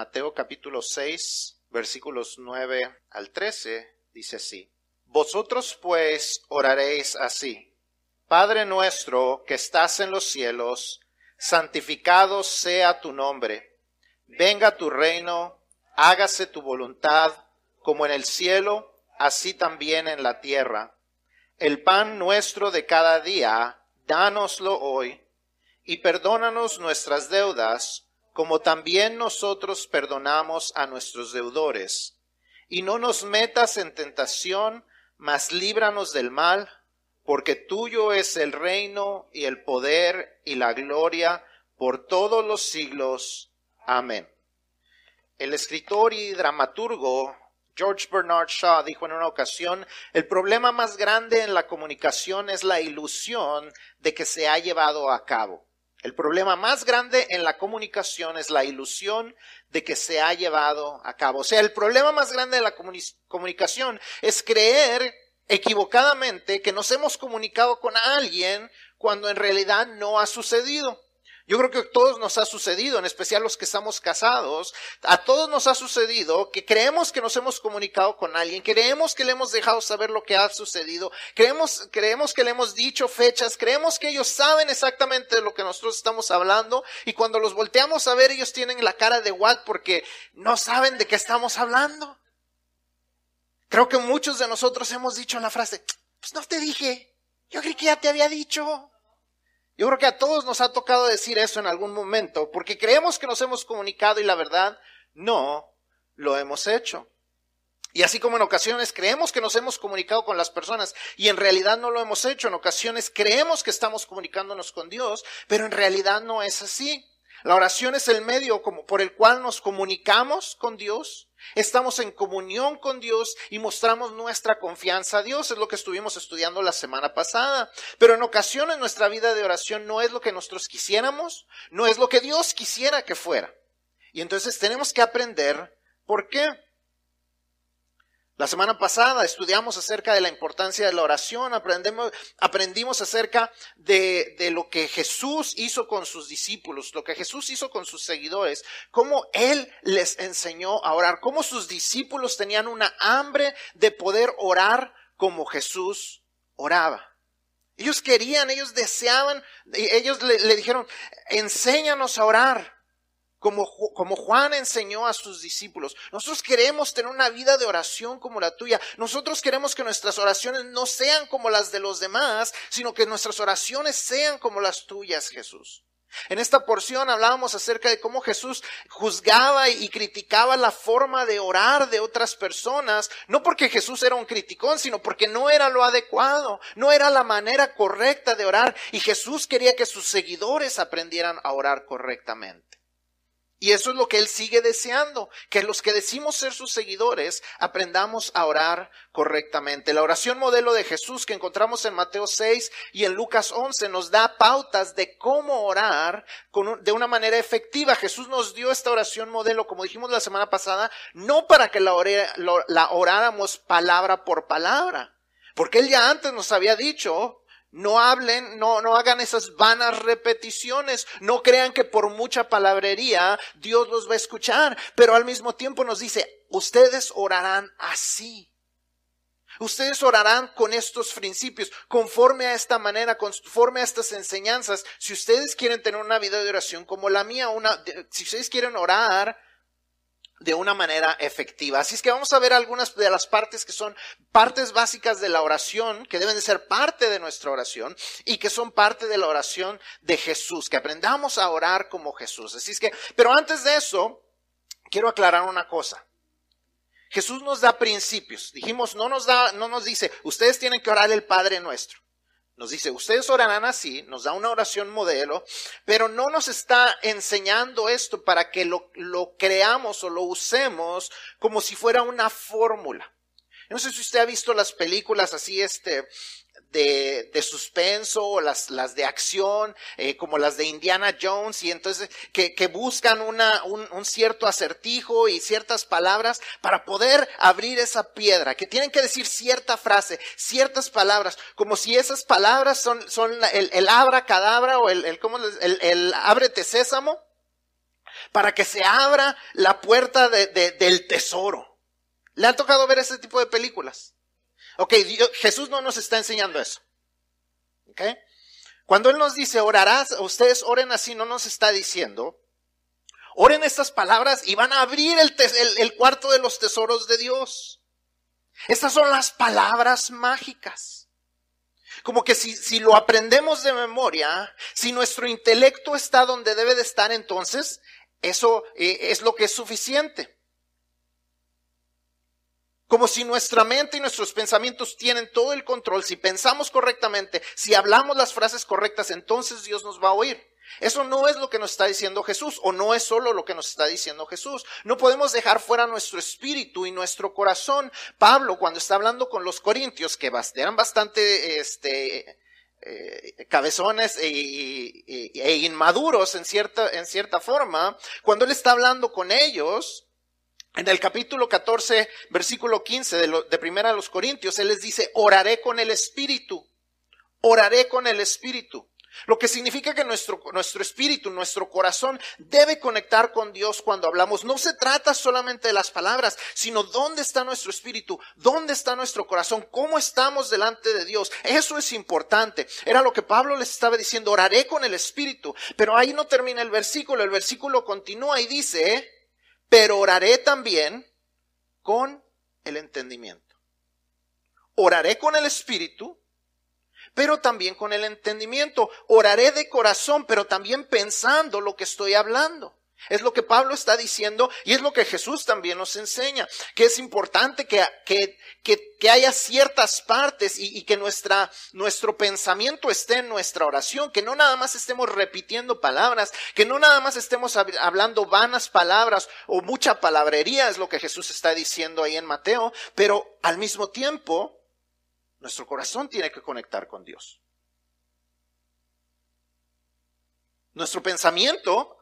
Mateo capítulo 6, versículos 9 al 13, dice así. Vosotros pues oraréis así. Padre nuestro que estás en los cielos, santificado sea tu nombre. Venga tu reino, hágase tu voluntad, como en el cielo, así también en la tierra. El pan nuestro de cada día, dánoslo hoy, y perdónanos nuestras deudas, como también nosotros perdonamos a nuestros deudores. Y no nos metas en tentación, mas líbranos del mal, porque tuyo es el reino y el poder y la gloria por todos los siglos. Amén. El escritor y dramaturgo George Bernard Shaw dijo en una ocasión, el problema más grande en la comunicación es la ilusión de que se ha llevado a cabo. El problema más grande en la comunicación es la ilusión de que se ha llevado a cabo. O sea, el problema más grande de la comunicación es creer equivocadamente que nos hemos comunicado con alguien cuando en realidad no ha sucedido. Yo creo que a todos nos ha sucedido, en especial los que estamos casados, a todos nos ha sucedido que creemos que nos hemos comunicado con alguien, creemos que le hemos dejado saber lo que ha sucedido, creemos, creemos que le hemos dicho fechas, creemos que ellos saben exactamente de lo que nosotros estamos hablando y cuando los volteamos a ver ellos tienen la cara de what porque no saben de qué estamos hablando. Creo que muchos de nosotros hemos dicho la frase, pues no te dije, yo creí que ya te había dicho. Yo creo que a todos nos ha tocado decir eso en algún momento, porque creemos que nos hemos comunicado y la verdad no lo hemos hecho. Y así como en ocasiones creemos que nos hemos comunicado con las personas y en realidad no lo hemos hecho, en ocasiones creemos que estamos comunicándonos con Dios, pero en realidad no es así. La oración es el medio como por el cual nos comunicamos con Dios, estamos en comunión con Dios y mostramos nuestra confianza a Dios. Es lo que estuvimos estudiando la semana pasada. Pero en ocasiones nuestra vida de oración no es lo que nosotros quisiéramos, no es lo que Dios quisiera que fuera. Y entonces tenemos que aprender por qué. La semana pasada estudiamos acerca de la importancia de la oración, aprendemos, aprendimos acerca de, de, lo que Jesús hizo con sus discípulos, lo que Jesús hizo con sus seguidores, cómo Él les enseñó a orar, cómo sus discípulos tenían una hambre de poder orar como Jesús oraba. Ellos querían, ellos deseaban, ellos le, dijeron, enséñanos a orar como, Juan enseñó a sus discípulos. Nosotros queremos tener una vida de oración como la tuya. Nosotros queremos que nuestras oraciones no sean como las de los demás, sino que nuestras oraciones sean como las tuyas, Jesús. En esta porción hablábamos acerca de cómo Jesús juzgaba y criticaba la forma de orar de otras personas, no porque Jesús era un criticón, sino porque no era lo adecuado, no era la manera correcta de orar y Jesús quería que sus seguidores aprendieran a orar correctamente. Y eso es lo que Él sigue deseando, que los que decimos ser sus seguidores aprendamos a orar correctamente. La oración modelo de Jesús que encontramos en Mateo 6 y en Lucas 11 nos da pautas de cómo orar de una manera efectiva. Jesús nos dio esta oración modelo, como dijimos la semana pasada, no para que la, la oráramos palabra por palabra, porque Él ya antes nos había dicho no hablen, no, no hagan esas vanas repeticiones, no crean que por mucha palabrería Dios los va a escuchar, pero al mismo tiempo nos dice, ustedes orarán así. Ustedes orarán con estos principios, conforme a esta manera, conforme a estas enseñanzas. Si ustedes quieren tener una vida de oración como la mía, una, si ustedes quieren orar de una manera efectiva. Así es que vamos a ver algunas de las partes que son partes básicas de la oración, que deben de ser parte de nuestra oración y que son parte de la oración de Jesús, que aprendamos a orar como Jesús. Así es que, pero antes de eso, quiero aclarar una cosa. Jesús nos da principios. Dijimos, no nos da, no nos dice, ustedes tienen que orar el Padre nuestro. Nos dice, ustedes orarán así, nos da una oración modelo, pero no nos está enseñando esto para que lo, lo creamos o lo usemos como si fuera una fórmula. No sé si usted ha visto las películas así, este, de, de suspenso o las, las de acción, eh, como las de Indiana Jones, y entonces que, que buscan una, un, un, cierto acertijo y ciertas palabras para poder abrir esa piedra, que tienen que decir cierta frase, ciertas palabras, como si esas palabras son, son el, el abra cadabra o el, el, ¿cómo el, el ábrete sésamo para que se abra la puerta del tesoro. ¿Le ha tocado ver ese tipo de películas? Ok, Jesús no nos está enseñando eso. ¿Ok? Cuando Él nos dice orarás, ustedes oren así, no nos está diciendo, oren estas palabras y van a abrir el, cuarto de los tesoros de Dios. Estas son las palabras mágicas. Como que si, si, lo aprendemos de memoria, si nuestro intelecto está donde debe de estar, entonces eso eh, es lo que es suficiente. Como si nuestra mente y nuestros pensamientos tienen todo el control, si pensamos correctamente, si hablamos las frases correctas, entonces Dios nos va a oír. Eso no es lo que nos está diciendo Jesús, o no es solo lo que nos está diciendo Jesús. No podemos dejar fuera nuestro espíritu y nuestro corazón. Pablo, cuando está hablando con los corintios, que eran bastante, este, eh, cabezones e, inmaduros en cierta, en cierta forma, cuando él está hablando con ellos, en el capítulo 14, versículo 15 de, de Primera a los Corintios, él les dice, oraré con el Espíritu, oraré con el Espíritu. Lo que significa que nuestro, nuestro espíritu, nuestro corazón debe conectar con Dios cuando hablamos. No se trata solamente de las palabras, sino dónde está nuestro espíritu, dónde está nuestro corazón, cómo estamos delante de Dios. Eso es importante. Era lo que Pablo les estaba diciendo, oraré con el espíritu. Pero ahí no termina el versículo, el versículo continúa y dice, pero oraré también con el entendimiento. Oraré con el espíritu pero también con el entendimiento. Oraré de corazón, pero también pensando lo que estoy hablando. Es lo que Pablo está diciendo y es lo que Jesús también nos enseña, que es importante que, que, que, haya ciertas partes y, y, que nuestra, nuestro pensamiento esté en nuestra oración, que no nada más estemos repitiendo palabras, que no nada más estemos hablando vanas palabras o mucha palabrería, es lo que Jesús está diciendo ahí en Mateo, pero al mismo tiempo nuestro corazón tiene que conectar con Dios. Nuestro pensamiento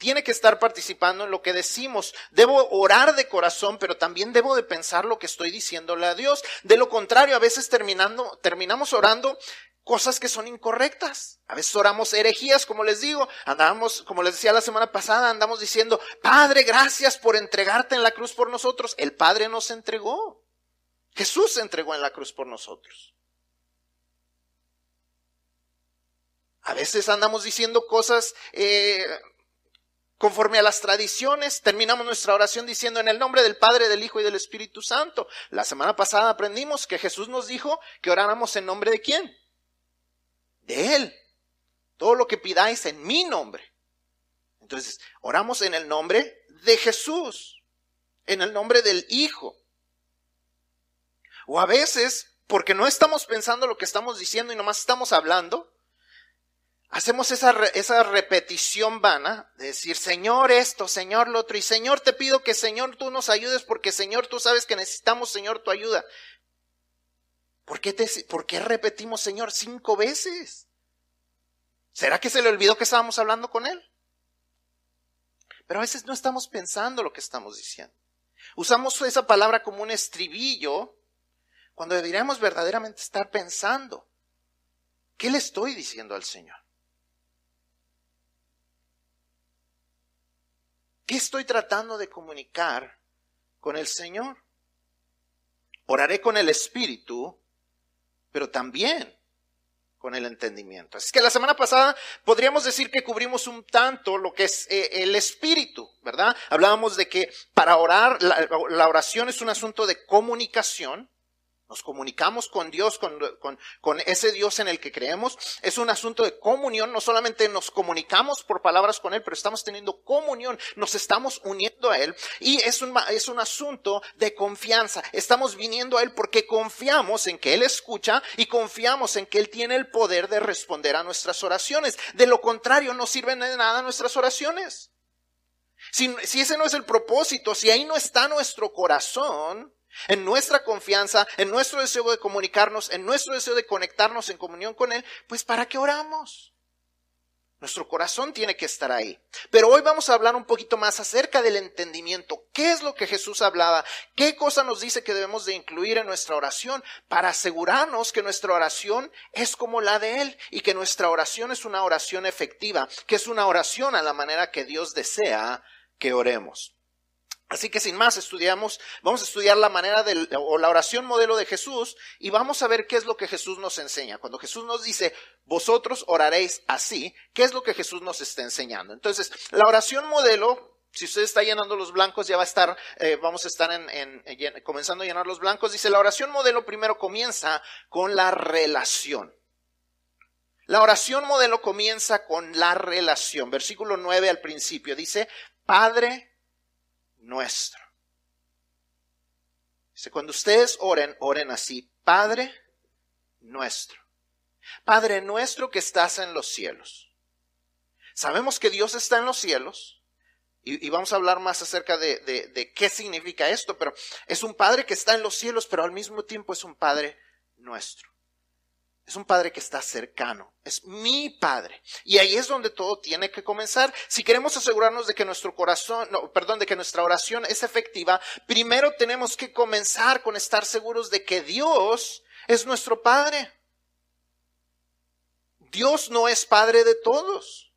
tiene que estar participando en lo que decimos. Debo orar de corazón, pero también debo de pensar lo que estoy diciéndole a Dios. De lo contrario, a veces terminando, terminamos orando cosas que son incorrectas. A veces oramos herejías, como les digo. Andamos, como les decía la semana pasada, andamos diciendo, Padre, gracias por entregarte en la cruz por nosotros. El Padre nos entregó. Jesús se entregó en la cruz por nosotros. A veces andamos diciendo cosas eh, conforme a las tradiciones. Terminamos nuestra oración diciendo en el nombre del Padre, del Hijo y del Espíritu Santo. La semana pasada aprendimos que Jesús nos dijo que oráramos en nombre de quién? De Él. Todo lo que pidáis en mi nombre. Entonces, oramos en el nombre de Jesús, en el nombre del Hijo. O a veces, porque no estamos pensando lo que estamos diciendo y nomás estamos hablando, hacemos esa, esa repetición vana de decir, Señor esto, Señor lo otro, y Señor te pido que Señor tú nos ayudes porque Señor tú sabes que necesitamos Señor tu ayuda. ¿Por qué, te, ¿Por qué repetimos Señor cinco veces? ¿Será que se le olvidó que estábamos hablando con Él? Pero a veces no estamos pensando lo que estamos diciendo. Usamos esa palabra como un estribillo cuando deberíamos verdaderamente estar pensando, ¿qué le estoy diciendo al Señor? ¿Qué estoy tratando de comunicar con el Señor? Oraré con el Espíritu, pero también con el entendimiento. Así que la semana pasada podríamos decir que cubrimos un tanto lo que es eh, el espíritu, ¿verdad? Hablábamos de que para orar, la oración es un asunto de comunicación, nos comunicamos con Dios, con, con, ese Dios en el que creemos. Es un asunto de comunión. No solamente nos comunicamos por palabras con Él, pero estamos teniendo comunión. Nos estamos uniendo a Él. Y es un, es un asunto de confianza. Estamos viniendo a Él porque confiamos en que Él escucha y confiamos en que Él tiene el poder de responder a nuestras oraciones. De lo contrario, no sirven de nada nuestras oraciones. Si, si ese no es el propósito, si ahí no está nuestro corazón, en nuestra confianza, en nuestro deseo de comunicarnos, en nuestro deseo de conectarnos en comunión con Él, pues ¿para qué oramos? Nuestro corazón tiene que estar ahí. Pero hoy vamos a hablar un poquito más acerca del entendimiento. ¿Qué es lo que Jesús hablaba? ¿Qué cosa nos dice que debemos de incluir en nuestra oración para asegurarnos que nuestra oración es como la de Él y que nuestra oración es una oración efectiva, que es una oración a la manera que Dios desea que oremos? Así que sin más estudiamos, vamos a estudiar la manera de, o la oración modelo de Jesús y vamos a ver qué es lo que Jesús nos enseña. Cuando Jesús nos dice, vosotros oraréis así, ¿qué es lo que Jesús nos está enseñando? Entonces, la oración modelo, si usted está llenando los blancos, ya va a estar, eh, vamos a estar en, comenzando a llenar los blancos. Dice, la oración modelo primero comienza con la relación. La oración modelo comienza con la relación. Versículo 9 al principio dice, Padre nuestro. Dice, cuando ustedes oren, oren así, Padre nuestro. Padre nuestro que estás en los cielos. Sabemos que Dios está en los cielos y, vamos a hablar más acerca de, de qué significa esto, pero es un Padre que está en los cielos, pero al mismo tiempo es un Padre nuestro. Es un padre que está cercano. Es mi padre. Y ahí es donde todo tiene que comenzar. Si queremos asegurarnos de que nuestro corazón, no, perdón, de que nuestra oración es efectiva, primero tenemos que comenzar con estar seguros de que Dios es nuestro padre. Dios no es padre de todos.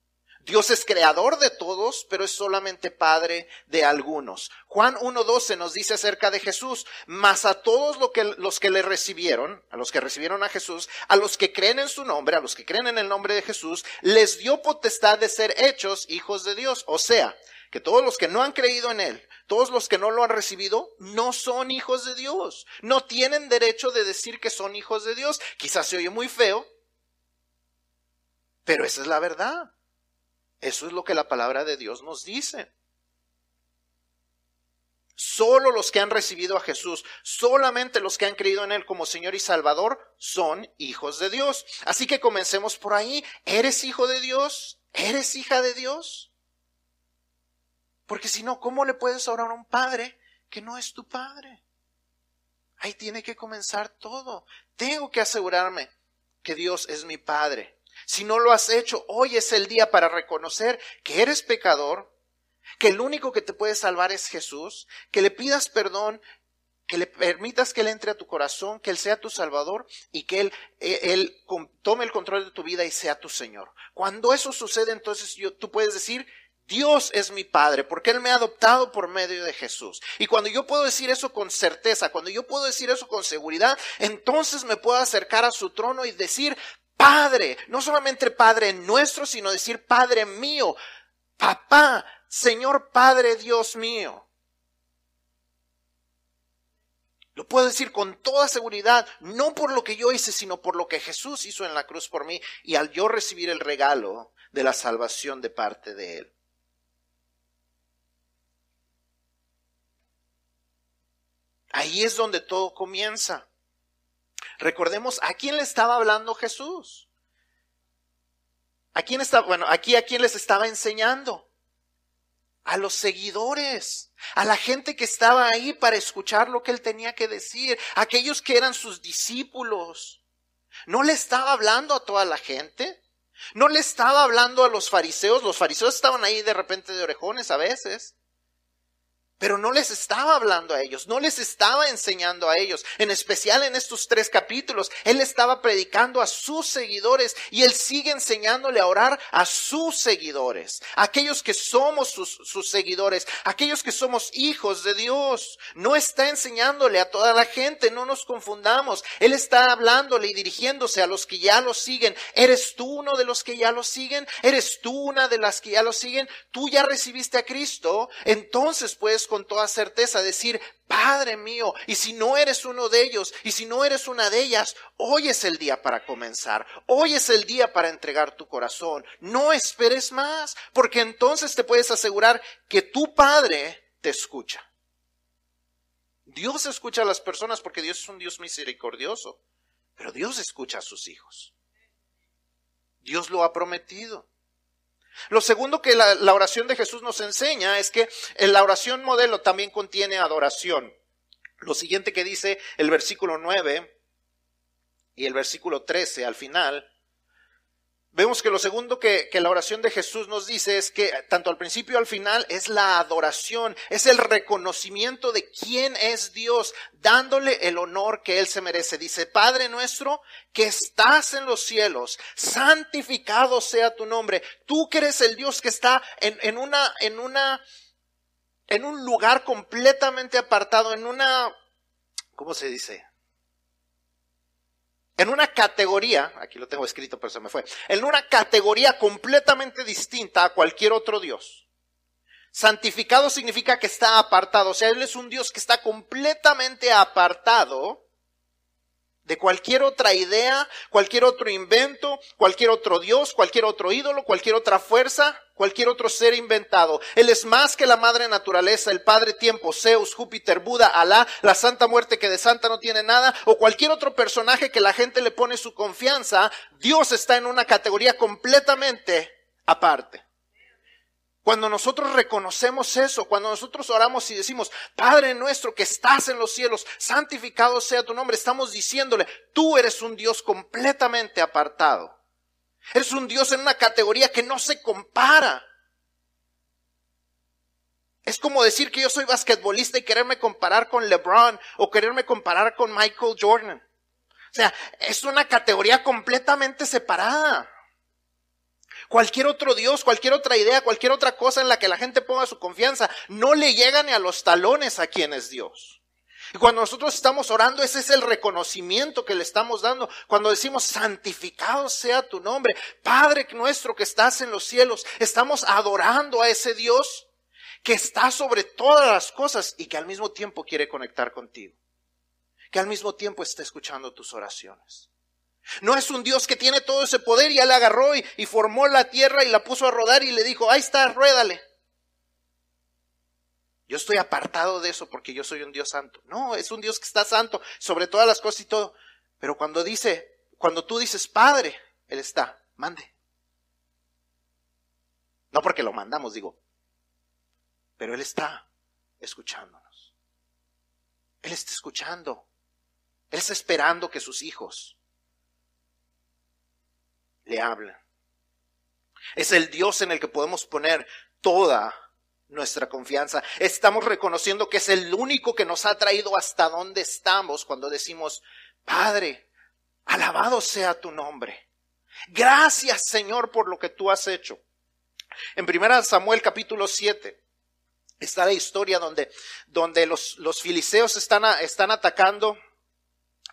Dios es creador de todos, pero es solamente padre de algunos. Juan 1.12 nos dice acerca de Jesús, mas a todos los que le recibieron, a los que recibieron a Jesús, a los que creen en su nombre, a los que creen en el nombre de Jesús, les dio potestad de ser hechos hijos de Dios. O sea, que todos los que no han creído en Él, todos los que no lo han recibido, no son hijos de Dios. No tienen derecho de decir que son hijos de Dios. Quizás se oye muy feo, pero esa es la verdad. Eso es lo que la palabra de Dios nos dice. Solo los que han recibido a Jesús, solamente los que han creído en Él como Señor y Salvador, son hijos de Dios. Así que comencemos por ahí. ¿Eres hijo de Dios? ¿Eres hija de Dios? Porque si no, ¿cómo le puedes orar a un padre que no es tu padre? Ahí tiene que comenzar todo. Tengo que asegurarme que Dios es mi padre. Si no lo has hecho, hoy es el día para reconocer que eres pecador, que el único que te puede salvar es Jesús, que le pidas perdón, que le permitas que Él entre a tu corazón, que Él sea tu Salvador y que Él, él, tome el control de tu vida y sea tu Señor. Cuando eso sucede, entonces yo, tú puedes decir, Dios es mi Padre, porque Él me ha adoptado por medio de Jesús. Y cuando yo puedo decir eso con certeza, cuando yo puedo decir eso con seguridad, entonces me puedo acercar a su trono y decir, Padre, no solamente Padre nuestro, sino decir Padre mío, papá, Señor Padre Dios mío. Lo puedo decir con toda seguridad, no por lo que yo hice, sino por lo que Jesús hizo en la cruz por mí y al yo recibir el regalo de la salvación de parte de Él. Ahí es donde todo comienza. Recordemos a quién le estaba hablando Jesús. ¿A quién estaba, bueno, aquí a quién les estaba enseñando? A los seguidores, a la gente que estaba ahí para escuchar lo que él tenía que decir, aquellos que eran sus discípulos. ¿No le estaba hablando a toda la gente? ¿No le estaba hablando a los fariseos? Los fariseos estaban ahí de repente de orejones a veces. Pero no les estaba hablando a ellos, no les estaba enseñando a ellos. En especial en estos tres capítulos, Él estaba predicando a sus seguidores y Él sigue enseñándole a orar a sus seguidores, aquellos que somos sus, seguidores, aquellos que somos hijos de Dios. No está enseñándole a toda la gente, no nos confundamos. Él está hablándole y dirigiéndose a los que ya lo siguen. ¿Eres tú uno de los que ya lo siguen? ¿Eres tú una de las que ya lo siguen? ¿Tú ya recibiste a Cristo? Entonces puedes con toda certeza decir, Padre mío, y si no eres uno de ellos, y si no eres una de ellas, hoy es el día para comenzar, hoy es el día para entregar tu corazón. No esperes más, porque entonces te puedes asegurar que tu Padre te escucha. Dios escucha a las personas porque Dios es un Dios misericordioso, pero Dios escucha a sus hijos. Dios lo ha prometido. Lo segundo que la, oración de Jesús nos enseña es que la oración modelo también contiene adoración. Lo siguiente que dice el versículo 9 y el versículo 13 al final, Vemos que lo segundo que, que, la oración de Jesús nos dice es que tanto al principio al final es la adoración, es el reconocimiento de quién es Dios, dándole el honor que Él se merece. Dice, Padre nuestro que estás en los cielos, santificado sea tu nombre. Tú que eres el Dios que está en, en una, en una, en un lugar completamente apartado, en una, ¿cómo se dice? En una categoría, aquí lo tengo escrito pero se me fue, en una categoría completamente distinta a cualquier otro Dios. Santificado significa que está apartado, o sea, Él es un Dios que está completamente apartado de cualquier otra idea, cualquier otro invento, cualquier otro Dios, cualquier otro ídolo, cualquier otra fuerza, cualquier otro ser inventado. Él es más que la madre naturaleza, el padre tiempo, Zeus, Júpiter, Buda, Alá, la santa muerte que de santa no tiene nada, o cualquier otro personaje que la gente le pone su confianza. Dios está en una categoría completamente aparte. Cuando nosotros reconocemos eso, cuando nosotros oramos y decimos, Padre nuestro que estás en los cielos, santificado sea tu nombre, estamos diciéndole, tú eres un Dios completamente apartado. Eres un Dios en una categoría que no se compara. Es como decir que yo soy basquetbolista y quererme comparar con LeBron o quererme comparar con Michael Jordan. O sea, es una categoría completamente separada. Cualquier otro Dios, cualquier otra idea, cualquier otra cosa en la que la gente ponga su confianza, no le llega ni a los talones a quien es Dios. Y cuando nosotros estamos orando, ese es el reconocimiento que le estamos dando. Cuando decimos, santificado sea tu nombre, Padre nuestro que estás en los cielos, estamos adorando a ese Dios que está sobre todas las cosas y que al mismo tiempo quiere conectar contigo. Que al mismo tiempo está escuchando tus oraciones. No es un Dios que tiene todo ese poder y le agarró y, y, formó la tierra y la puso a rodar y le dijo, ahí está, ruédale. Yo estoy apartado de eso porque yo soy un Dios santo. No, es un Dios que está santo sobre todas las cosas y todo. Pero cuando dice, cuando tú dices Padre, Él está, mande. No porque lo mandamos, digo. Pero Él está escuchándonos. Él está escuchando. Él está esperando que sus hijos le hablan. Es el Dios en el que podemos poner toda nuestra confianza. Estamos reconociendo que es el único que nos ha traído hasta donde estamos cuando decimos, Padre, alabado sea tu nombre. Gracias Señor por lo que tú has hecho. En 1 Samuel capítulo 7 está la historia donde, donde los, los filiseos están, están atacando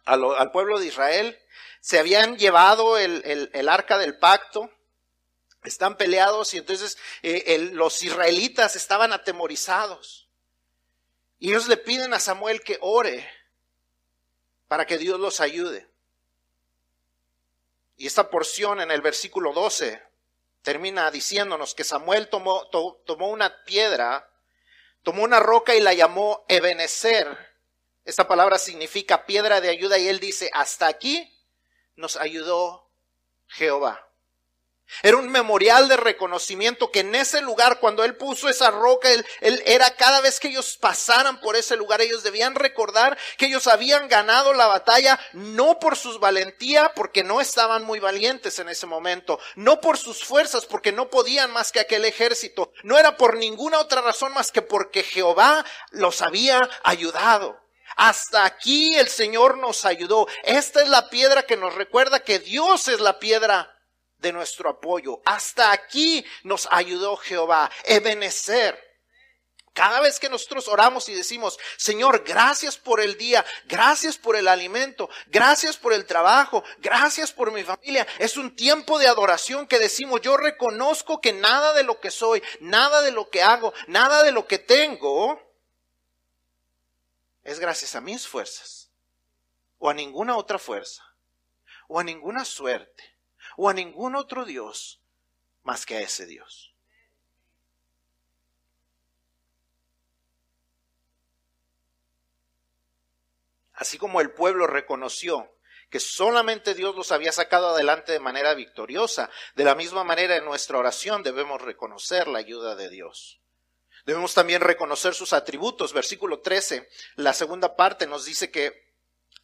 al pueblo de Israel se habían llevado el, arca del pacto, están peleados y entonces eh, los israelitas estaban atemorizados. Y ellos le piden a Samuel que ore para que Dios los ayude. Y esta porción en el versículo 12 termina diciéndonos que Samuel tomó, tomó una piedra, tomó una roca y la llamó Ebenezer. Esta palabra significa piedra de ayuda y él dice, hasta aquí nos ayudó Jehová. Era un memorial de reconocimiento que en ese lugar, cuando él puso esa roca, él, era cada vez que ellos pasaran por ese lugar, ellos debían recordar que ellos habían ganado la batalla no por sus valentía, porque no estaban muy valientes en ese momento, no por sus fuerzas, porque no podían más que aquel ejército, no era por ninguna otra razón más que porque Jehová los había ayudado. Hasta aquí el Señor nos ayudó. Esta es la piedra que nos recuerda que Dios es la piedra de nuestro apoyo. Hasta aquí nos ayudó Jehová. Ebenecer. Cada vez que nosotros oramos y decimos, Señor, gracias por el día, gracias por el alimento, gracias por el trabajo, gracias por mi familia, es un tiempo de adoración que decimos, yo reconozco que nada de lo que soy, nada de lo que hago, nada de lo que tengo, es gracias a mis fuerzas, o a ninguna otra fuerza, o a ninguna suerte, o a ningún otro Dios más que a ese Dios. Así como el pueblo reconoció que solamente Dios los había sacado adelante de manera victoriosa, de la misma manera en nuestra oración debemos reconocer la ayuda de Dios. Debemos también reconocer sus atributos. Versículo 13, la segunda parte nos dice que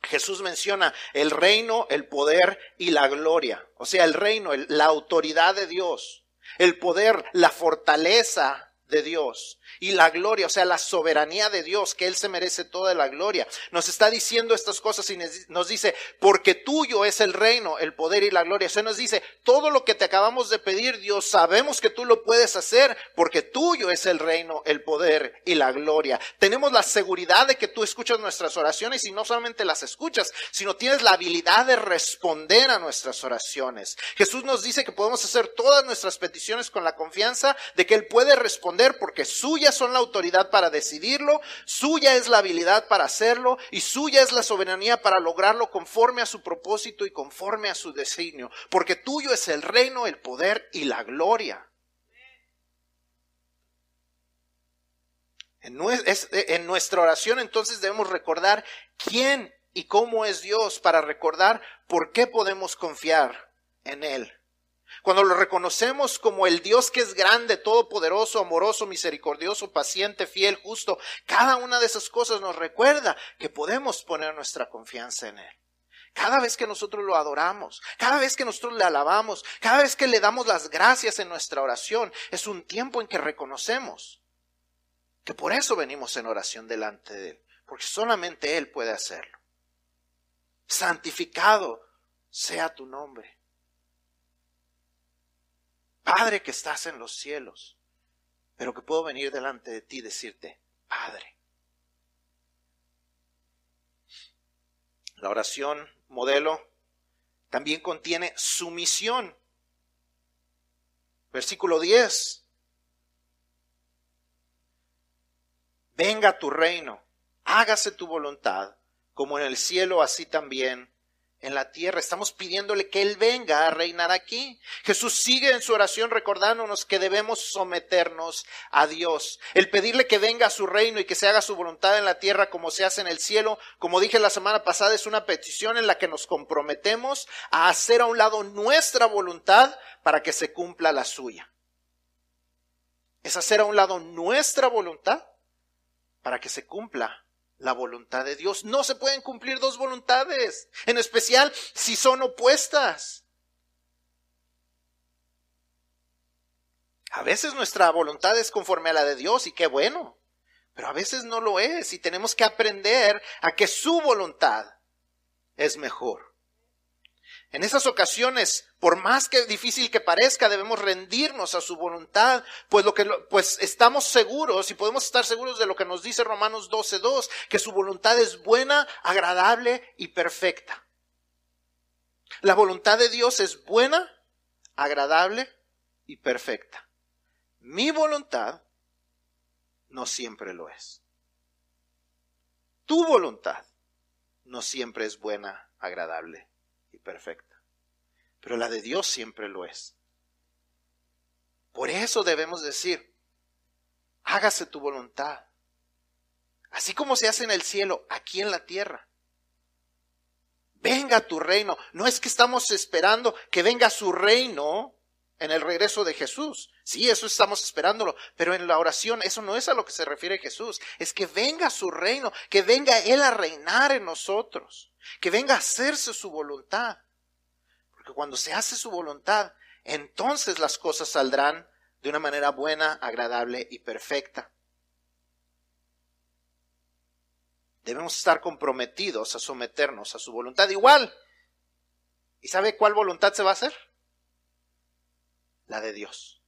Jesús menciona el reino, el poder y la gloria. O sea, el reino, la autoridad de Dios, el poder, la fortaleza de Dios y la gloria, o sea, la soberanía de Dios, que Él se merece toda la gloria. Nos está diciendo estas cosas y nos dice, porque tuyo es el reino, el poder y la gloria. O nos dice, todo lo que te acabamos de pedir, Dios, sabemos que tú lo puedes hacer, porque tuyo es el reino, el poder y la gloria. Tenemos la seguridad de que tú escuchas nuestras oraciones y no solamente las escuchas, sino tienes la habilidad de responder a nuestras oraciones. Jesús nos dice que podemos hacer todas nuestras peticiones con la confianza de que Él puede porque suya son la autoridad para decidirlo, suya es la habilidad para hacerlo y suya es la soberanía para lograrlo conforme a su propósito y conforme a su designio, porque tuyo es el reino, el poder y la gloria. En nuestra oración entonces debemos recordar quién y cómo es Dios para recordar por qué podemos confiar en Él. Cuando lo reconocemos como el Dios que es grande, todopoderoso, amoroso, misericordioso, paciente, fiel, justo, cada una de esas cosas nos recuerda que podemos poner nuestra confianza en Él. Cada vez que nosotros lo adoramos, cada vez que nosotros le alabamos, cada vez que le damos las gracias en nuestra oración, es un tiempo en que reconocemos que por eso venimos en oración delante de Él, porque solamente Él puede hacerlo. Santificado sea tu nombre. Padre que estás en los cielos, pero que puedo venir delante de ti y decirte, Padre. La oración modelo también contiene sumisión. Versículo 10. Venga tu reino, hágase tu voluntad, como en el cielo, así también en la tierra. Estamos pidiéndole que Él venga a reinar aquí. Jesús sigue en su oración recordándonos que debemos someternos a Dios. El pedirle que venga a su reino y que se haga su voluntad en la tierra como se hace en el cielo, como dije la semana pasada, es una petición en la que nos comprometemos a hacer a un lado nuestra voluntad para que se cumpla la suya. Es hacer a un lado nuestra voluntad para que se cumpla la voluntad de Dios. No se pueden cumplir dos voluntades, en especial si son opuestas. A veces nuestra voluntad es conforme a la de Dios y qué bueno, pero a veces no lo es y tenemos que aprender a que su voluntad es mejor. En esas ocasiones, por más que difícil que parezca, debemos rendirnos a su voluntad, pues lo que pues estamos seguros y podemos estar seguros de lo que nos dice Romanos 12:2, que su voluntad es buena, agradable y perfecta. La voluntad de Dios es buena, agradable y perfecta. Mi voluntad no siempre lo es. Tu voluntad no siempre es buena, agradable perfecta. Pero la de Dios siempre lo es. Por eso debemos decir, hágase tu voluntad. Así como se hace en el cielo, aquí en la tierra. Venga tu reino. No es que estamos esperando que venga su reino en el regreso de Jesús. Sí, eso estamos esperándolo, pero en la oración eso no es a lo que se refiere Jesús. Es que venga su reino, que venga Él a reinar en nosotros que venga a hacerse su voluntad. Porque cuando se hace su voluntad, entonces las cosas saldrán de una manera buena, agradable y perfecta. Debemos estar comprometidos a someternos a su voluntad igual. ¿Y sabe cuál voluntad se va a hacer? La de Dios.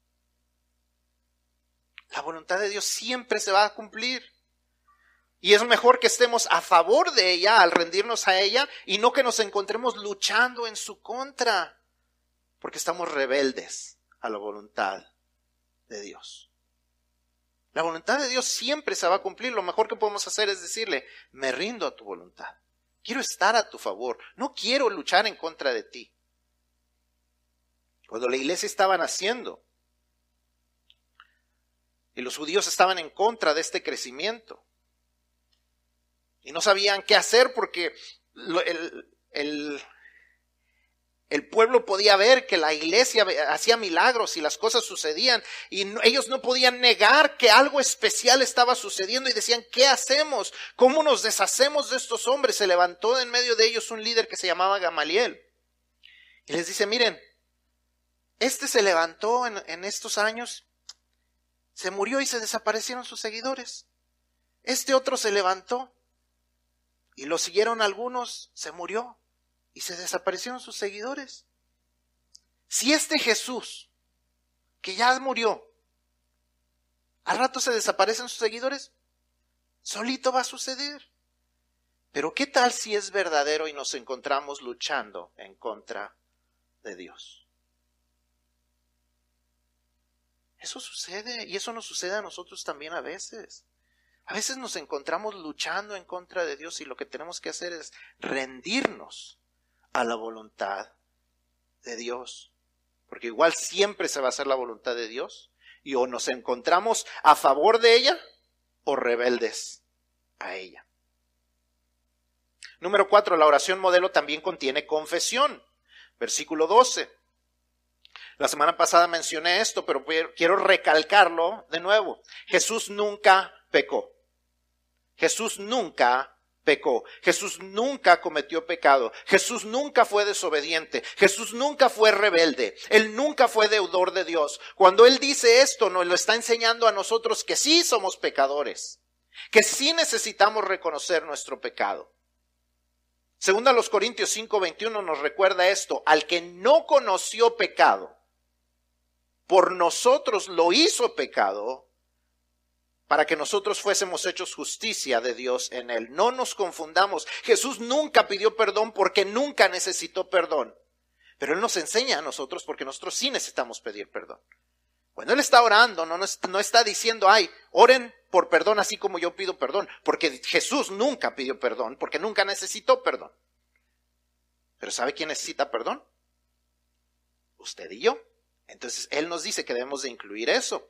La voluntad de Dios siempre se va a cumplir. Y es mejor que estemos a favor de ella al rendirnos a ella y no que nos encontremos luchando en su contra, porque estamos rebeldes a la voluntad de Dios. La voluntad de Dios siempre se va a cumplir. Lo mejor que podemos hacer es decirle, me rindo a tu voluntad. Quiero estar a tu favor. No quiero luchar en contra de ti. Cuando la iglesia estaba naciendo y los judíos estaban en contra de este crecimiento, y no sabían qué hacer porque el, El pueblo podía ver que la iglesia hacía milagros y las cosas sucedían y ellos no podían negar que algo especial estaba sucediendo y decían, ¿qué hacemos? ¿Cómo nos deshacemos de estos hombres? Se levantó en medio de ellos un líder que se llamaba Gamaliel y les dice, miren, este se levantó en, en estos años, se murió y se desaparecieron sus seguidores. Este otro se levantó y lo siguieron algunos, se murió y se desaparecieron sus seguidores. Si este Jesús, que ya murió, al rato se desaparecen sus seguidores, solito va a suceder. Pero ¿qué tal si es verdadero y nos encontramos luchando en contra de Dios? Eso sucede y eso nos sucede a nosotros también a veces. A veces nos encontramos luchando en contra de Dios y lo que tenemos que hacer es rendirnos a la voluntad de Dios. Porque igual siempre se va a hacer la voluntad de Dios y o nos encontramos a favor de ella o rebeldes a ella. Número cuatro, la oración modelo también contiene confesión. Versículo 12. La semana pasada mencioné esto, pero quiero recalcarlo de nuevo. Jesús nunca pecó. Jesús nunca pecó. Jesús nunca cometió pecado. Jesús nunca fue desobediente. Jesús nunca fue rebelde. Él nunca fue deudor de Dios. Cuando Él dice esto, nos lo está enseñando a nosotros que sí somos pecadores, que sí necesitamos reconocer nuestro pecado. Segunda los Corintios 5:21 nos recuerda esto, al que no conoció pecado, por nosotros lo hizo pecado para que nosotros fuésemos hechos justicia de Dios en él. No nos confundamos. Jesús nunca pidió perdón porque nunca necesitó perdón. Pero Él nos enseña a nosotros porque nosotros sí necesitamos pedir perdón. Cuando Él está orando, no, no está diciendo, ay, oren por perdón así como yo pido perdón, porque Jesús nunca pidió perdón, porque nunca necesitó perdón. Pero ¿sabe quién necesita perdón? Usted y yo. Entonces Él nos dice que debemos de incluir eso.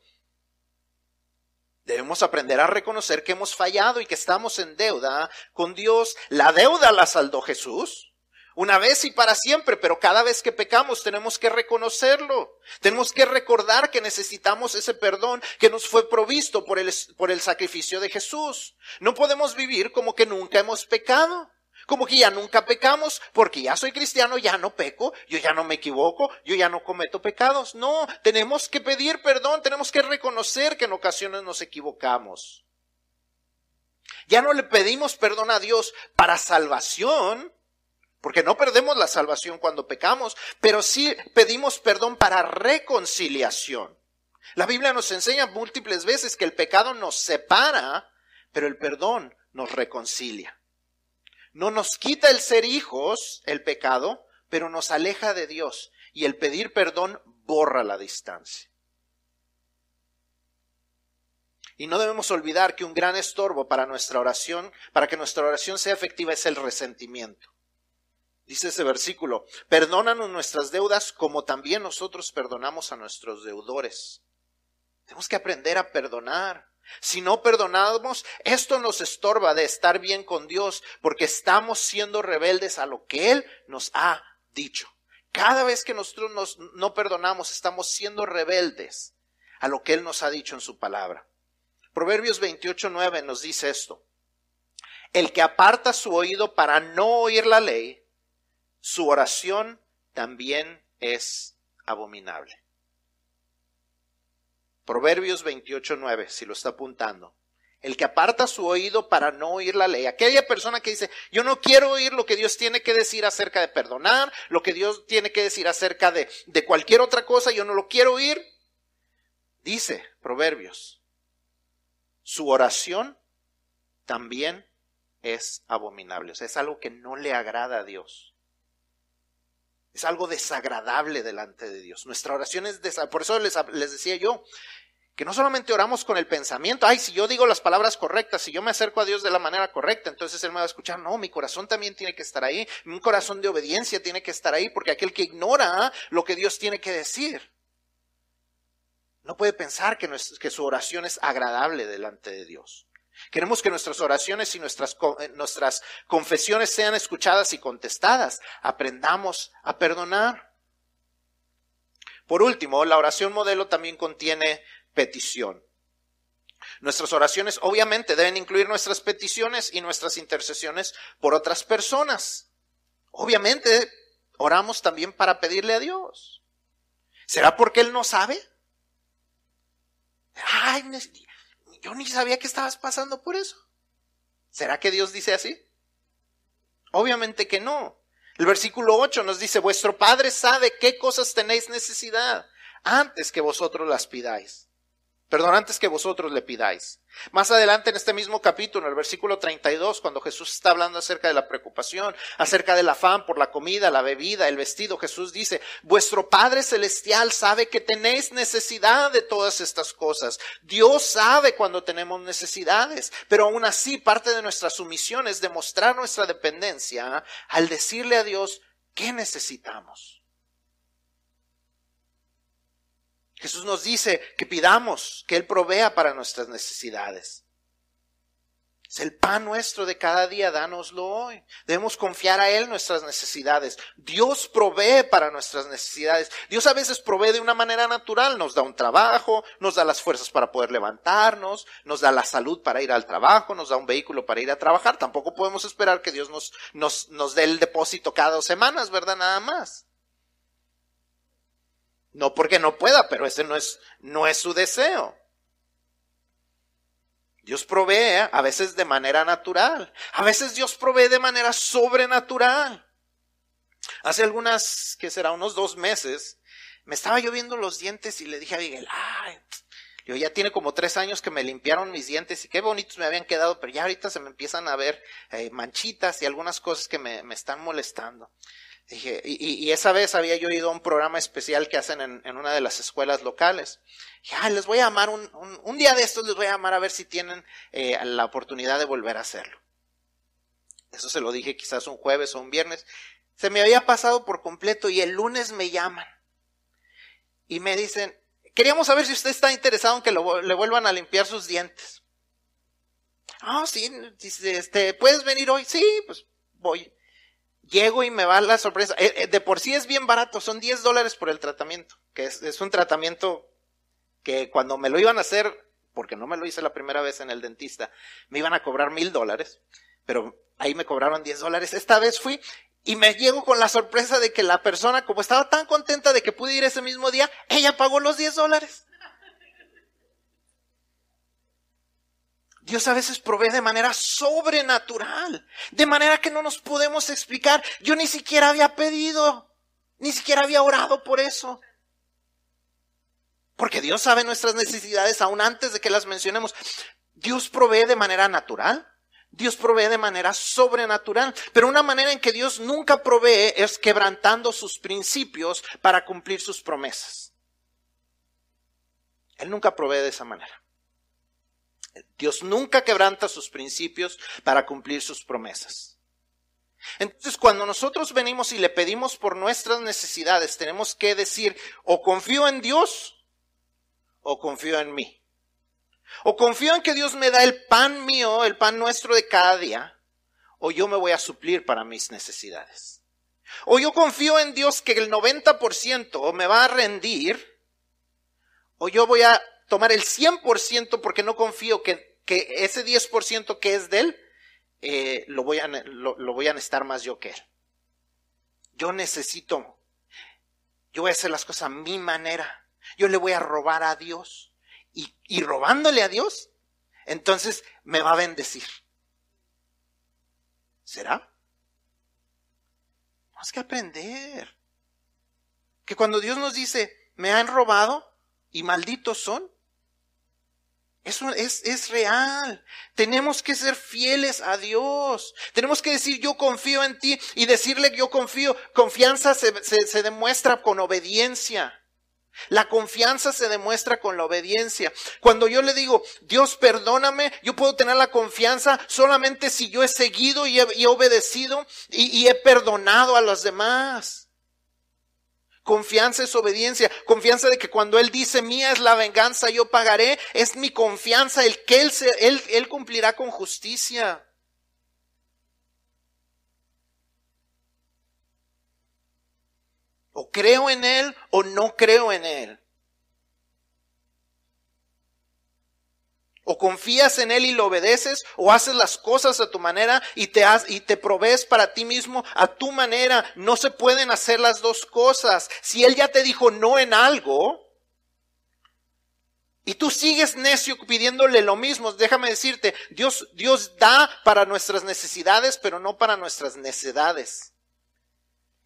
Debemos aprender a reconocer que hemos fallado y que estamos en deuda con Dios. La deuda la saldó Jesús. Una vez y para siempre, pero cada vez que pecamos tenemos que reconocerlo. Tenemos que recordar que necesitamos ese perdón que nos fue provisto por el, por el sacrificio de Jesús. No podemos vivir como que nunca hemos pecado como que ya nunca pecamos, porque ya soy cristiano, ya no peco, yo ya no me equivoco, yo ya no cometo pecados. No, tenemos que pedir perdón, tenemos que reconocer que en ocasiones nos equivocamos. Ya no le pedimos perdón a Dios para salvación, porque no perdemos la salvación cuando pecamos, pero sí pedimos perdón para reconciliación. La Biblia nos enseña múltiples veces que el pecado nos separa, pero el perdón nos reconcilia. No nos quita el ser hijos, el pecado, pero nos aleja de Dios. Y el pedir perdón borra la distancia. Y no debemos olvidar que un gran estorbo para nuestra oración, para que nuestra oración sea efectiva, es el resentimiento. Dice ese versículo, perdónanos nuestras deudas como también nosotros perdonamos a nuestros deudores. Tenemos que aprender a perdonar. Si no perdonamos, esto nos estorba de estar bien con Dios porque estamos siendo rebeldes a lo que Él nos ha dicho. Cada vez que nosotros nos, no perdonamos, estamos siendo rebeldes a lo que Él nos ha dicho en su palabra. Proverbios 28, 9 nos dice esto. El que aparta su oído para no oír la ley, su oración también es abominable. Proverbios 28.9, si lo está apuntando. El que aparta su oído para no oír la ley. Aquella persona que dice, yo no quiero oír lo que Dios tiene que decir acerca de perdonar, lo que Dios tiene que decir acerca de, de cualquier otra cosa, yo no lo quiero oír. Dice Proverbios, su oración también es abominable. O sea, es algo que no le agrada a Dios. Es algo desagradable delante de Dios. Nuestra oración es desagradable. Por eso les, les decía yo, que no solamente oramos con el pensamiento, ay, si yo digo las palabras correctas, si yo me acerco a Dios de la manera correcta, entonces Él me va a escuchar. No, mi corazón también tiene que estar ahí, mi corazón de obediencia tiene que estar ahí, porque aquel que ignora lo que Dios tiene que decir, no puede pensar que, su oración es agradable delante de Dios. Queremos que nuestras oraciones y nuestras, eh, nuestras confesiones sean escuchadas y contestadas. Aprendamos a perdonar. Por último, la oración modelo también contiene petición. Nuestras oraciones obviamente deben incluir nuestras peticiones y nuestras intercesiones por otras personas. Obviamente oramos también para pedirle a Dios. ¿Será porque Él no sabe? Ay, yo ni sabía que estabas pasando por eso. ¿Será que Dios dice así? Obviamente que no. El versículo 8 nos dice, vuestro Padre sabe qué cosas tenéis necesidad antes que vosotros las pidáis. Perdón, antes que vosotros le pidáis. Más adelante en este mismo capítulo, en el versículo 32, cuando Jesús está hablando acerca de la preocupación, acerca del afán por la comida, la bebida, el vestido, Jesús dice, vuestro Padre Celestial sabe que tenéis necesidad de todas estas cosas. Dios sabe cuando tenemos necesidades, pero aún así parte de nuestra sumisión es demostrar nuestra dependencia al decirle a Dios, ¿qué necesitamos? Jesús nos dice que pidamos, que Él provea para nuestras necesidades. Es el pan nuestro de cada día, dánoslo hoy. Debemos confiar a Él nuestras necesidades. Dios provee para nuestras necesidades. Dios a veces provee de una manera natural. Nos da un trabajo, nos da las fuerzas para poder levantarnos, nos da la salud para ir al trabajo, nos da un vehículo para ir a trabajar. Tampoco podemos esperar que Dios nos, nos, nos dé el depósito cada dos semanas, ¿verdad? Nada más. No porque no pueda, pero ese no es, no es su deseo. Dios provee a veces de manera natural, a veces Dios provee de manera sobrenatural. Hace algunas, que será unos dos meses, me estaba lloviendo los dientes y le dije a Miguel, ay, yo ya tiene como tres años que me limpiaron mis dientes y qué bonitos me habían quedado, pero ya ahorita se me empiezan a ver eh, manchitas y algunas cosas que me, me están molestando. Dije, y, esa vez había yo ido a un programa especial que hacen en, una de las escuelas locales. Dije, ah, les voy a llamar un, un, día de estos, les voy a llamar a ver si tienen eh, la oportunidad de volver a hacerlo. Eso se lo dije quizás un jueves o un viernes. Se me había pasado por completo y el lunes me llaman. Y me dicen, queríamos saber si usted está interesado en que le vuelvan a limpiar sus dientes. Ah, sí, dice, este, ¿puedes venir hoy? Sí, pues voy. Llego y me va la sorpresa. Eh, eh, de por sí es bien barato, son 10 dólares por el tratamiento, que es, un tratamiento que cuando me lo iban a hacer, porque no me lo hice la primera vez en el dentista, me iban a cobrar mil dólares, pero ahí me cobraron 10 dólares. Esta vez fui y me llego con la sorpresa de que la persona, como estaba tan contenta de que pude ir ese mismo día, ella pagó los 10 dólares. Dios a veces provee de manera sobrenatural, de manera que no nos podemos explicar. Yo ni siquiera había pedido, ni siquiera había orado por eso. Porque Dios sabe nuestras necesidades aún antes de que las mencionemos. Dios provee de manera natural, Dios provee de manera sobrenatural, pero una manera en que Dios nunca provee es quebrantando sus principios para cumplir sus promesas. Él nunca provee de esa manera. Dios nunca quebranta sus principios para cumplir sus promesas. Entonces, cuando nosotros venimos y le pedimos por nuestras necesidades, tenemos que decir, o confío en Dios, o confío en mí. O confío en que Dios me da el pan mío, el pan nuestro de cada día, o yo me voy a suplir para mis necesidades. O yo confío en Dios que el 90% me va a rendir, o yo voy a tomar el 100% porque no confío que, que ese 10% que es de él, eh, lo, voy a, lo, voy a necesitar más yo que él. Yo necesito, yo voy a hacer las cosas a mi manera. Yo le voy a robar a Dios. Y, y robándole a Dios, entonces me va a bendecir. ¿Será? Tenemos que aprender. Que cuando Dios nos dice, me han robado y malditos son, eso es, es, real. Tenemos que ser fieles a Dios. Tenemos que decir yo confío en ti y decirle yo confío. Confianza se, se demuestra con obediencia. La confianza se demuestra con la obediencia. Cuando yo le digo, Dios perdóname, yo puedo tener la confianza solamente si yo he seguido y he, obedecido y he perdonado a los demás. Confianza es obediencia. Confianza de que cuando Él dice, mía es la venganza, yo pagaré, es mi confianza, el que Él, se, él, él cumplirá con justicia. O creo en Él o no creo en Él. O confías en Él y lo obedeces, o haces las cosas a tu manera y te, y te provees para ti mismo a tu manera. No se pueden hacer las dos cosas. Si Él ya te dijo no en algo, y tú sigues necio pidiéndole lo mismo, déjame decirte, Dios, Dios da para nuestras necesidades, pero no para nuestras necedades.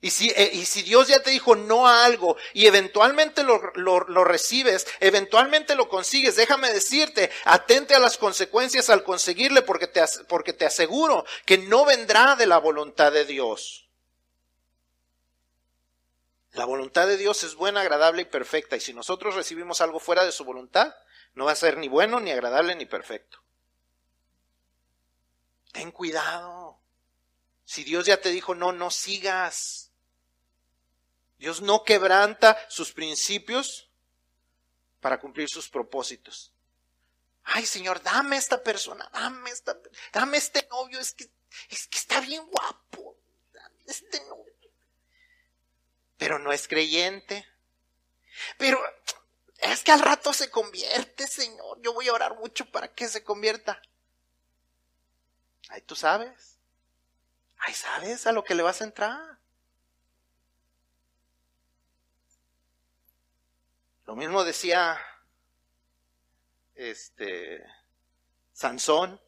Y si, eh, y si Dios ya te dijo no a algo y eventualmente lo, lo, recibes, eventualmente lo consigues, déjame decirte, atente a las consecuencias al conseguirle porque te, porque te aseguro que no vendrá de la voluntad de Dios. La voluntad de Dios es buena, agradable y perfecta. Y si nosotros recibimos algo fuera de su voluntad, no va a ser ni bueno, ni agradable, ni perfecto. Ten cuidado. Si Dios ya te dijo no, no sigas. Dios no quebranta sus principios para cumplir sus propósitos. Ay, Señor, dame esta persona, dame esta, dame este novio, es que, es que está bien guapo. este novio. Pero no es creyente. Pero es que al rato se convierte, Señor. Yo voy a orar mucho para que se convierta. Ay, tú sabes. Ay, sabes a lo que le vas a entrar. Lo mismo decía este Sansón.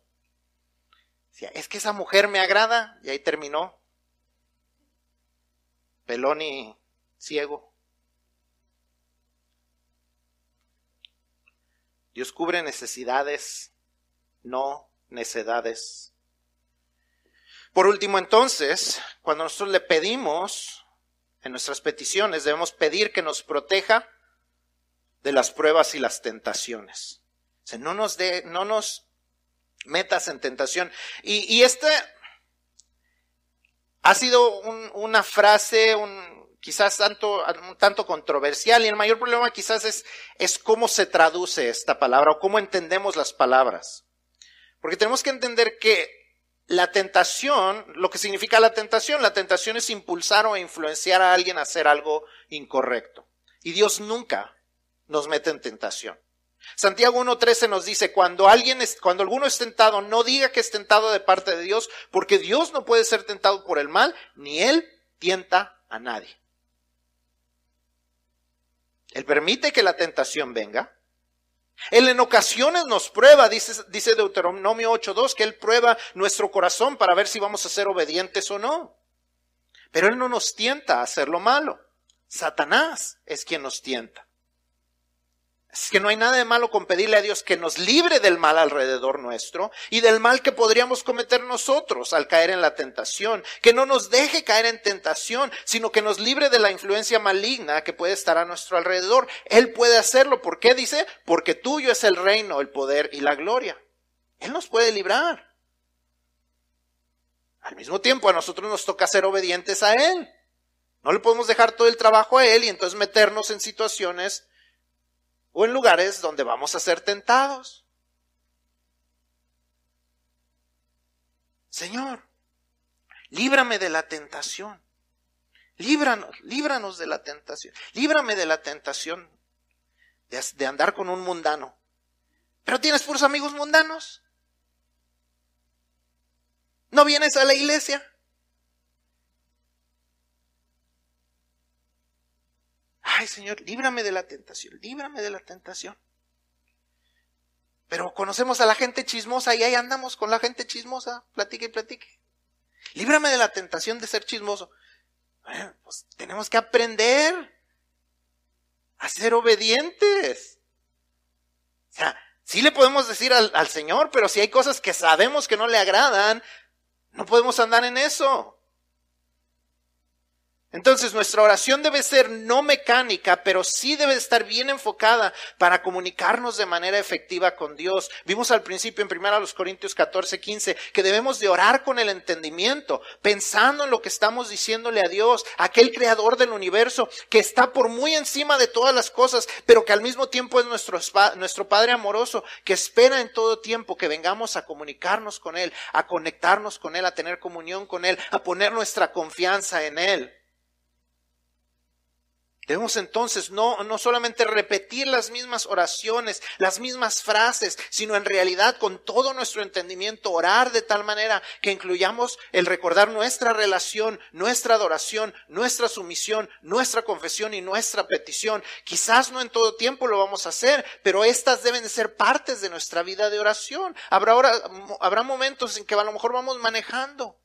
Decía, es que esa mujer me agrada y ahí terminó. Pelón y ciego. Dios cubre necesidades, no necedades. Por último, entonces, cuando nosotros le pedimos en nuestras peticiones, debemos pedir que nos proteja de las pruebas y las tentaciones. No nos de, no nos metas en tentación. Y, y este ha sido una frase, un, quizás tanto, un tanto controversial, y el mayor problema quizás es, es cómo se traduce esta palabra o cómo entendemos las palabras. Porque tenemos que entender que la tentación, lo que significa la tentación, la tentación es impulsar o influenciar a alguien a hacer algo incorrecto. Y Dios nunca nos mete en tentación. Santiago 1.13 nos dice, cuando alguien es, cuando alguno es tentado, no diga que es tentado de parte de Dios, porque Dios no puede ser tentado por el mal, ni Él tienta a nadie. Él permite que la tentación venga. Él en ocasiones nos prueba, dice, dice Deuteronomio 8.2, que Él prueba nuestro corazón para ver si vamos a ser obedientes o no. Pero Él no nos tienta a hacer lo malo. Satanás es quien nos tienta. Es que no hay nada de malo con pedirle a Dios que nos libre del mal alrededor nuestro y del mal que podríamos cometer nosotros al caer en la tentación. Que no nos deje caer en tentación, sino que nos libre de la influencia maligna que puede estar a nuestro alrededor. Él puede hacerlo. ¿Por qué dice? Porque tuyo es el reino, el poder y la gloria. Él nos puede librar. Al mismo tiempo a nosotros nos toca ser obedientes a Él. No le podemos dejar todo el trabajo a Él y entonces meternos en situaciones o en lugares donde vamos a ser tentados. Señor, líbrame de la tentación. Líbranos, líbranos de la tentación. Líbrame de la tentación de, de andar con un mundano. Pero tienes puros amigos mundanos. ¿No vienes a la iglesia? Ay Señor, líbrame de la tentación, líbrame de la tentación. Pero conocemos a la gente chismosa y ahí andamos con la gente chismosa, platique y platique. Líbrame de la tentación de ser chismoso. Pues tenemos que aprender a ser obedientes. O sea, sí le podemos decir al, al Señor, pero si hay cosas que sabemos que no le agradan, no podemos andar en eso. Entonces nuestra oración debe ser no mecánica, pero sí debe estar bien enfocada para comunicarnos de manera efectiva con Dios. Vimos al principio en 1 Corintios 14, 15 que debemos de orar con el entendimiento, pensando en lo que estamos diciéndole a Dios, aquel creador del universo que está por muy encima de todas las cosas, pero que al mismo tiempo es nuestro, nuestro Padre amoroso, que espera en todo tiempo que vengamos a comunicarnos con Él, a conectarnos con Él, a tener comunión con Él, a poner nuestra confianza en Él. Debemos entonces no, no solamente repetir las mismas oraciones, las mismas frases, sino en realidad con todo nuestro entendimiento orar de tal manera que incluyamos el recordar nuestra relación, nuestra adoración, nuestra sumisión, nuestra confesión y nuestra petición. Quizás no en todo tiempo lo vamos a hacer, pero estas deben de ser partes de nuestra vida de oración. Habrá, habrá momentos en que a lo mejor vamos manejando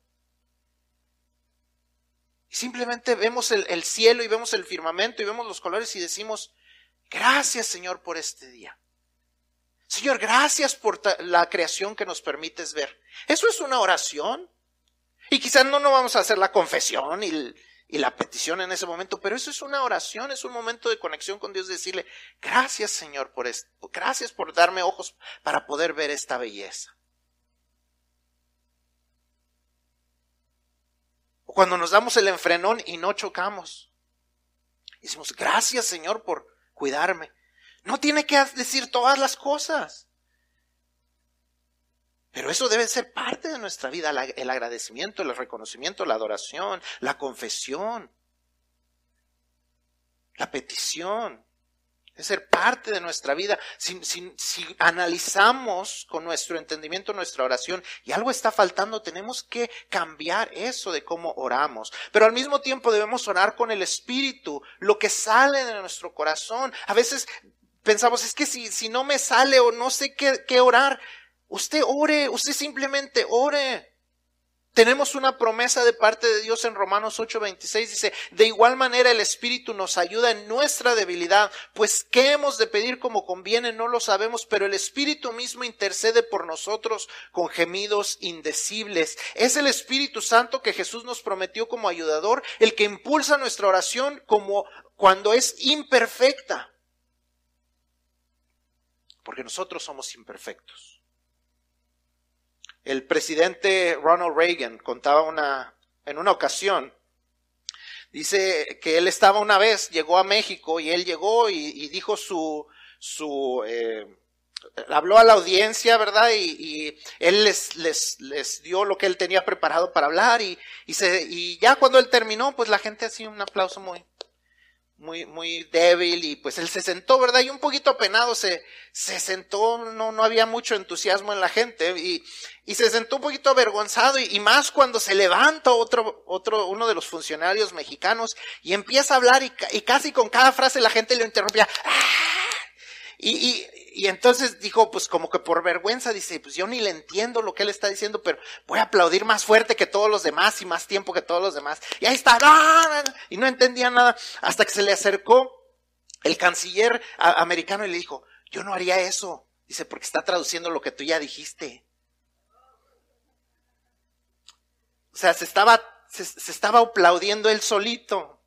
y simplemente vemos el, cielo y vemos el firmamento y vemos los colores y decimos, gracias Señor por este día. Señor, gracias por la creación que nos permites ver. Eso es una oración. Y quizás no nos vamos a hacer la confesión y, y, la petición en ese momento, pero eso es una oración, es un momento de conexión con Dios, decirle, gracias Señor por esto, gracias por darme ojos para poder ver esta belleza. Cuando nos damos el enfrenón y no chocamos. decimos, gracias Señor por cuidarme. No tiene que decir todas las cosas. Pero eso debe ser parte de nuestra vida, el agradecimiento, el reconocimiento, la adoración, la confesión, la petición ser parte de nuestra vida. Si, si, analizamos con nuestro entendimiento nuestra oración y algo está faltando, tenemos que cambiar eso de cómo oramos. Pero al mismo tiempo debemos orar con el Espíritu, lo que sale de nuestro corazón. A veces pensamos, es que si, si no me sale o no sé qué, qué orar, usted ore, usted simplemente ore. Tenemos una promesa de parte de Dios en Romanos 8:26, dice, de igual manera el Espíritu nos ayuda en nuestra debilidad, pues qué hemos de pedir como conviene no lo sabemos, pero el Espíritu mismo intercede por nosotros con gemidos indecibles. Es el Espíritu Santo que Jesús nos prometió como ayudador, el que impulsa nuestra oración como cuando es imperfecta, porque nosotros somos imperfectos. El presidente Ronald Reagan contaba una, en una ocasión, dice que él estaba una vez, llegó a México y él llegó y, dijo su, su, eh, habló a la audiencia, ¿verdad? Y, él les, les, les, dio lo que él tenía preparado para hablar y, y, se, y ya cuando él terminó, pues la gente hacía un aplauso muy, muy, muy débil y pues él se sentó, ¿verdad? Y un poquito apenado se, se sentó, no, no había mucho entusiasmo en la gente y, y se sentó un poquito avergonzado y, más cuando se levanta otro, otro, uno de los funcionarios mexicanos y empieza a hablar y, y casi con cada frase la gente le interrumpía. ¡Ah! Y, y, y entonces dijo, pues como que por vergüenza, dice, pues yo ni le entiendo lo que él está diciendo, pero voy a aplaudir más fuerte que todos los demás y más tiempo que todos los demás. Y ahí está, y no entendía nada, hasta que se le acercó el canciller americano y le dijo, yo no haría eso. Dice, porque está traduciendo lo que tú ya dijiste. O sea, se estaba, se, se estaba aplaudiendo él solito.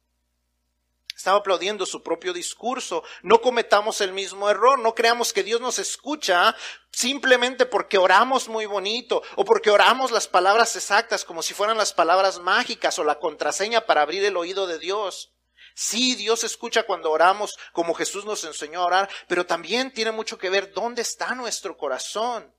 Estaba aplaudiendo su propio discurso. No cometamos el mismo error. No creamos que Dios nos escucha simplemente porque oramos muy bonito o porque oramos las palabras exactas como si fueran las palabras mágicas o la contraseña para abrir el oído de Dios. Sí, Dios escucha cuando oramos como Jesús nos enseñó a orar, pero también tiene mucho que ver dónde está nuestro corazón.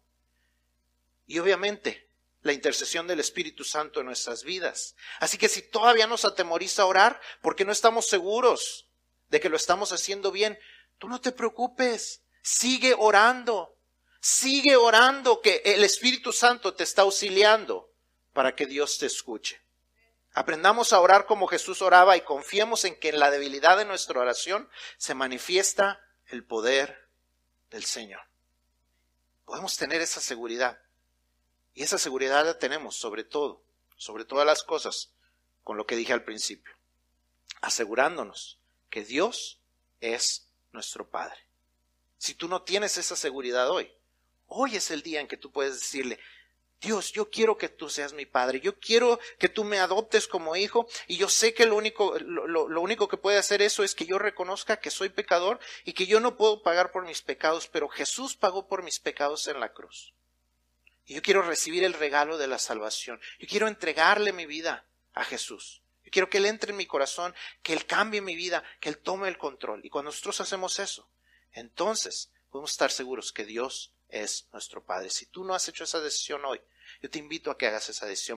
Y obviamente, la intercesión del Espíritu Santo en nuestras vidas. Así que si todavía nos atemoriza orar porque no estamos seguros de que lo estamos haciendo bien, tú no te preocupes, sigue orando, sigue orando que el Espíritu Santo te está auxiliando para que Dios te escuche. Aprendamos a orar como Jesús oraba y confiemos en que en la debilidad de nuestra oración se manifiesta el poder del Señor. Podemos tener esa seguridad. Y esa seguridad la tenemos sobre todo, sobre todas las cosas, con lo que dije al principio, asegurándonos que Dios es nuestro Padre. Si tú no tienes esa seguridad hoy, hoy es el día en que tú puedes decirle, Dios, yo quiero que tú seas mi padre, yo quiero que tú me adoptes como hijo y yo sé que lo único, lo, único que puede hacer eso es que yo reconozca que soy pecador y que yo no puedo pagar por mis pecados, pero Jesús pagó por mis pecados en la cruz. Y yo quiero recibir el regalo de la salvación. Yo quiero entregarle mi vida a Jesús. Yo quiero que Él entre en mi corazón, que Él cambie mi vida, que Él tome el control. Y cuando nosotros hacemos eso, entonces podemos estar seguros que Dios es nuestro Padre. Si tú no has hecho esa decisión hoy, yo te invito a que hagas esa decisión.